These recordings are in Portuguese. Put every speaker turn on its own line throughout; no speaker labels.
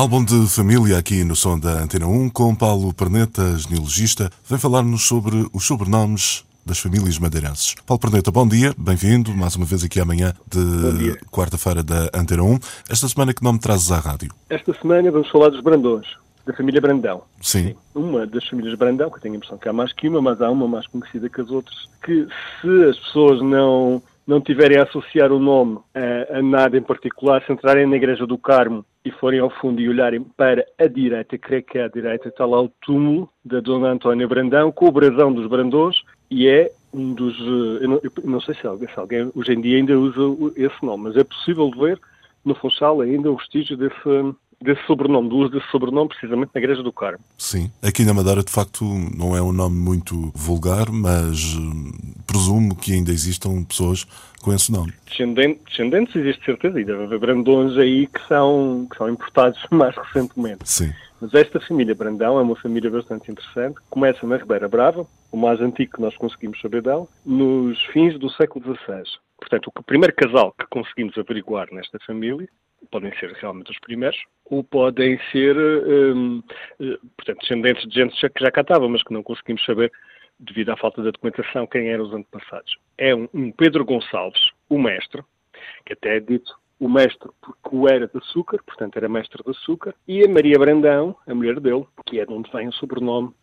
Álbum de família aqui no som da Antena 1 com Paulo Perneta, genealogista, vem falar-nos sobre os sobrenomes das famílias madeirenses. Paulo Perneta, bom dia, bem-vindo mais uma vez aqui amanhã de quarta-feira da Antena 1. Esta semana que nome trazes à rádio?
Esta semana vamos falar dos Brandões, da família Brandão.
Sim. Sim.
Uma das famílias Brandão, que tenho a impressão que há mais que uma, mas há uma mais conhecida que as outras, que se as pessoas não não tiverem a associar o nome a, a, nada em particular, se entrarem na Igreja do Carmo e forem ao fundo e olharem para a direita, creio que é à direita, está lá o túmulo da Dona Antónia Brandão, com o brasão dos Brandões, e é um dos. Eh, eu não, eu não sei se alguém, se alguém, hoje em dia ainda usa esse nome, mas é possível ver no Funchal ainda o vestígio desse, desse sobrenome, do uso desse sobrenome precisamente na Igreja do Carmo.
Sim, aqui na Madeira de facto não é um nome muito vulgar, mas hum, presumo que ainda existam pessoas com esse nome.
Descendentes, descendentes existe certeza, e deve haver Brandões aí que são, que são importados mais recentemente.
Sim.
Mas esta família Brandão é uma família bastante interessante. Começa na Ribeira Brava, o mais antigo que nós conseguimos saber dela, nos fins do século XVI. Portanto, o primeiro casal que conseguimos averiguar nesta família podem ser realmente os primeiros, ou podem ser, um, eh, portanto, descendentes de gente que já cá estava, mas que não conseguimos saber, devido à falta da documentação, quem eram os antepassados. É um, um Pedro Gonçalves, o mestre, que até é dito o mestre porque o era de açúcar, portanto era mestre de açúcar, e a Maria Brandão, a mulher dele, que é de onde vem o sobrenome,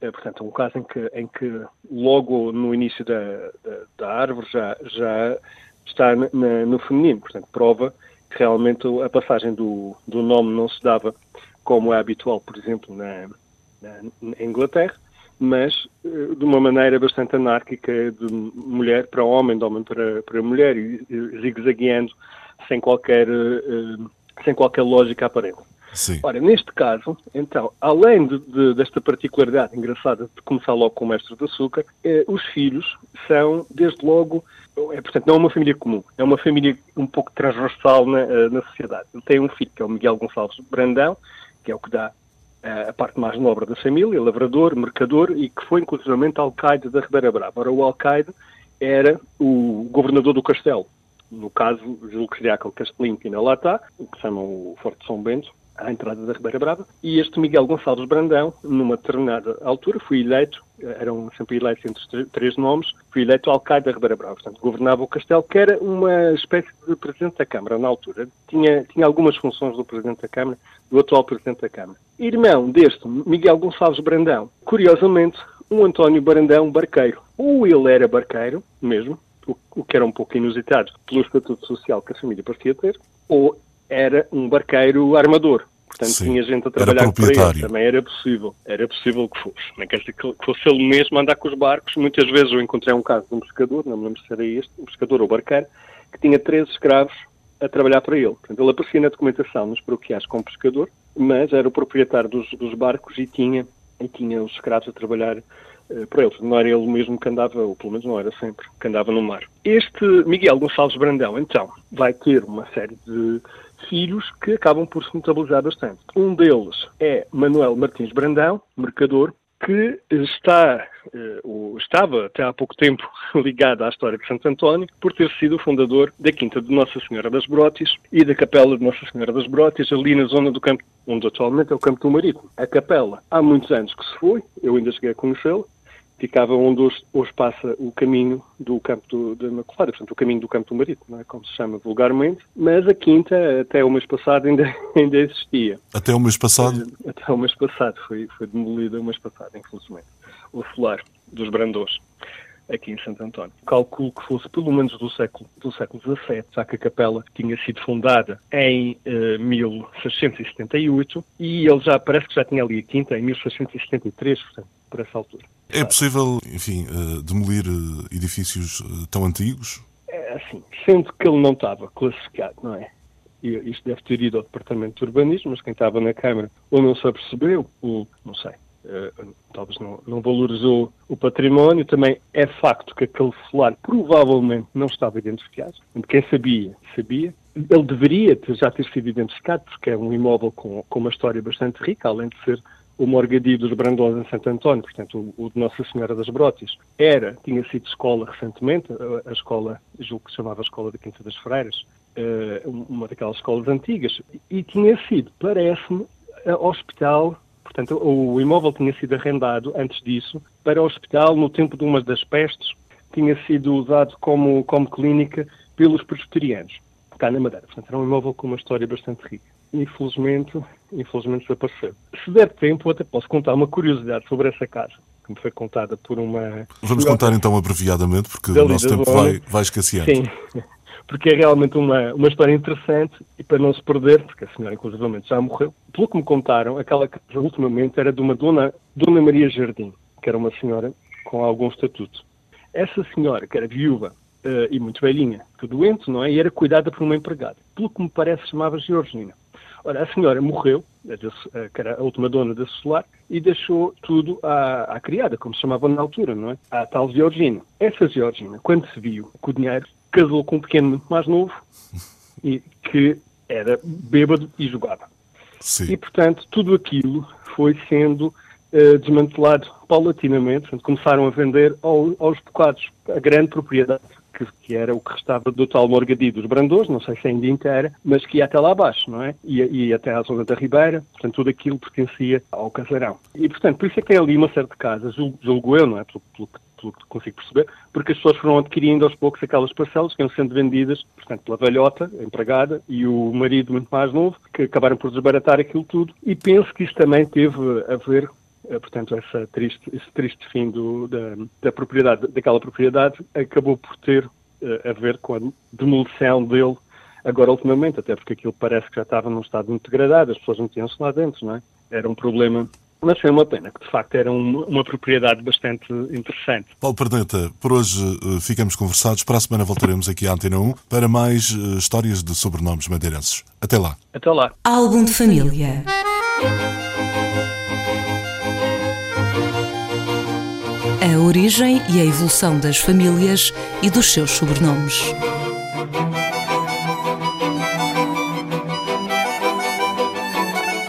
é, portanto, um caso em que, em que logo no início da, da, da árvore já, já está na, no feminino, portanto, prova realmente a passagem do, do nome não se dava como é habitual, por exemplo, na, na, na Inglaterra, mas eh, de uma maneira bastante anárquica, de mulher para homem, de homem para, para mulher, e zigue-zagueando sem qualquer, uh, sem qualquer lógica aparente.
Sim.
Ora, neste caso, então, além de, de, desta particularidade engraçada de começar logo com o mestre de açúcar, eh, os filhos são, desde logo, é, portanto, não é uma família comum, é uma família um pouco transversal na, eh, na sociedade. Ele tem um filho, que é o Miguel Gonçalves Brandão, que é o que dá eh, a parte mais nobre da família, lavrador, mercador, e que foi inclusivamente alcaide da Ribeira Brava. Ora, o alcaide era o governador do castelo. No caso, julgo que seria aquele castelinho que ainda lá está, que se chama o Forte São Bento, à entrada da Ribeira Brava, e este Miguel Gonçalves Brandão, numa determinada altura, foi eleito, eram sempre eleitos entre três nomes, foi eleito alcaide da Ribeira Brava, portanto, governava o castelo, que era uma espécie de presidente da Câmara na altura. Tinha, tinha algumas funções do presidente da Câmara, do atual presidente da Câmara. Irmão deste, Miguel Gonçalves Brandão, curiosamente, um António Brandão Barqueiro. Ou ele era barqueiro, mesmo, o que era um pouco inusitado pelo estatuto social que a família parecia ter, ou era um barqueiro armador. Portanto, Sim, tinha gente a trabalhar para ele. Também era possível. Era possível que fosse. Não quer dizer que fosse ele mesmo a andar com os barcos. Muitas vezes eu encontrei um caso de um pescador, não me lembro se era este, um pescador ou barqueiro, que tinha três escravos a trabalhar para ele. Portanto, ele aparecia na documentação nos paroquiais como pescador, mas era o proprietário dos, dos barcos e tinha, e tinha os escravos a trabalhar uh, para ele. Não era ele mesmo que andava, ou pelo menos não era sempre, que andava no mar. Este Miguel Gonçalves Brandão, então, vai ter uma série de filhos que acabam por se notabilizar bastante. Um deles é Manuel Martins Brandão, mercador, que está, uh, estava até há pouco tempo ligado à história de Santo António, por ter sido o fundador da Quinta de Nossa Senhora das Brotes e da Capela de Nossa Senhora das Brotes, ali na zona do campo, onde atualmente é o Campo do Marítimo. A capela, há muitos anos que se foi, eu ainda cheguei a conhecê-la, ficava onde hoje, hoje, passa o caminho do campo do, da Imaculada, portanto, o caminho do campo do Marítimo, não é? como se chama vulgarmente, mas a quinta, até o mês passado, ainda, ainda existia.
Até o mês passado?
Eh, até o mês passado, foi, foi demolida o mês passado, infelizmente. O solar dos Brandões, aqui em Santo António. Calculo que fosse pelo menos do século, do século XVII, já que a capela tinha sido fundada em eh, 1678 e ele já parece que já tinha ali a quinta em 1673, portanto, por essa altura.
É possível, enfim, uh, demolir uh, edifícios uh, tão antigos?
É assim, sendo que ele não estava classificado, não é? E isto deve ter ido ao Departamento de Urbanismo, mas quem estava na Câmara ou não se apercebeu, ou não sei. Uh, talvez não, não, valorizou o património. Também é facto que aquele solar provavelmente não estava identificado. Quem sabia, sabia. Ele deveria ter, já ter sido identificado, porque é um imóvel com, com uma história bastante rica, além de ser o Morgadio dos Brandões em Santo António, portanto, o, de Nossa Senhora das Brotes, era, tinha sido escola recentemente, a, a escola, julgo que se chamava Escola da Quinta das Freiras, uh, uma daquelas escolas antigas, e tinha sido, parece-me, hospital, portanto, o, imóvel tinha sido arrendado antes disso para o hospital no tempo de uma das pestes, tinha sido usado como, como clínica pelos presbiterianos, cá na Madeira. Portanto, era um imóvel com uma história bastante rica infelizmente, infelizmente desapareceu. Se der tempo, até posso contar uma curiosidade sobre essa casa, que me foi contada por uma...
Vamos contar então abreviadamente, porque o nosso tempo vai, vai escasseando.
Sim, porque é realmente uma, uma história interessante e para não se perder, porque a senhora inclusivamente já morreu, pelo que me contaram, aquela casa ultimamente era de uma dona, dona Maria Jardim, que era uma senhora com algum estatuto. Essa senhora, que era viúva uh, e muito velhinha, doente, não é? E era cuidada por uma empregada. Pelo que me parece, chamava Georgina. Ora, a senhora morreu, que era a última dona desse solar, e deixou tudo à, à criada, como se chamava na altura, não é? À tal Georgina. Essa Georgina, quando se viu com o dinheiro, casou com um pequeno muito mais novo, e que era bêbado e jogava.
Sim.
E, portanto, tudo aquilo foi sendo uh, desmantelado paulatinamente. Portanto, começaram a vender ao, aos bocados a grande propriedade que, que, era o que restava do tal Morgadio dos Brandões, não sei se ainda inteira, mas que ia até lá abaixo, não é? E, e até à zona da Ribeira, portanto, tudo aquilo pertencia ao casarão. E, portanto, por isso é que tem ali uma certa casa, julgo, julgo eu, não é? Pelo, pelo, pelo, que consigo perceber, porque as pessoas foram adquirindo aos poucos aquelas parcelas que iam sendo vendidas, portanto, pela velhota, a empregada, e o marido muito mais novo, que acabaram por desbaratar aquilo tudo. E penso que isso também teve a ver eh, portanto, essa triste, esse triste fim do, da, da, propriedade, daquela propriedade acabou por ter uh, a ver com a demolição dele agora ultimamente, até porque aquilo parece que já estava num estado muito degradado, as pessoas metiam-se lá dentro, não é? Era um problema mas foi uma pena, que de facto era uma, uma propriedade bastante interessante.
Paulo Perneta, por hoje uh, ficamos conversados. Para a semana voltaremos aqui à Antena 1 para mais uh, histórias de sobrenomes madeirenses. Até lá.
Até lá.
Álbum de família. a origem e a evolução das famílias e dos seus sobrenomes.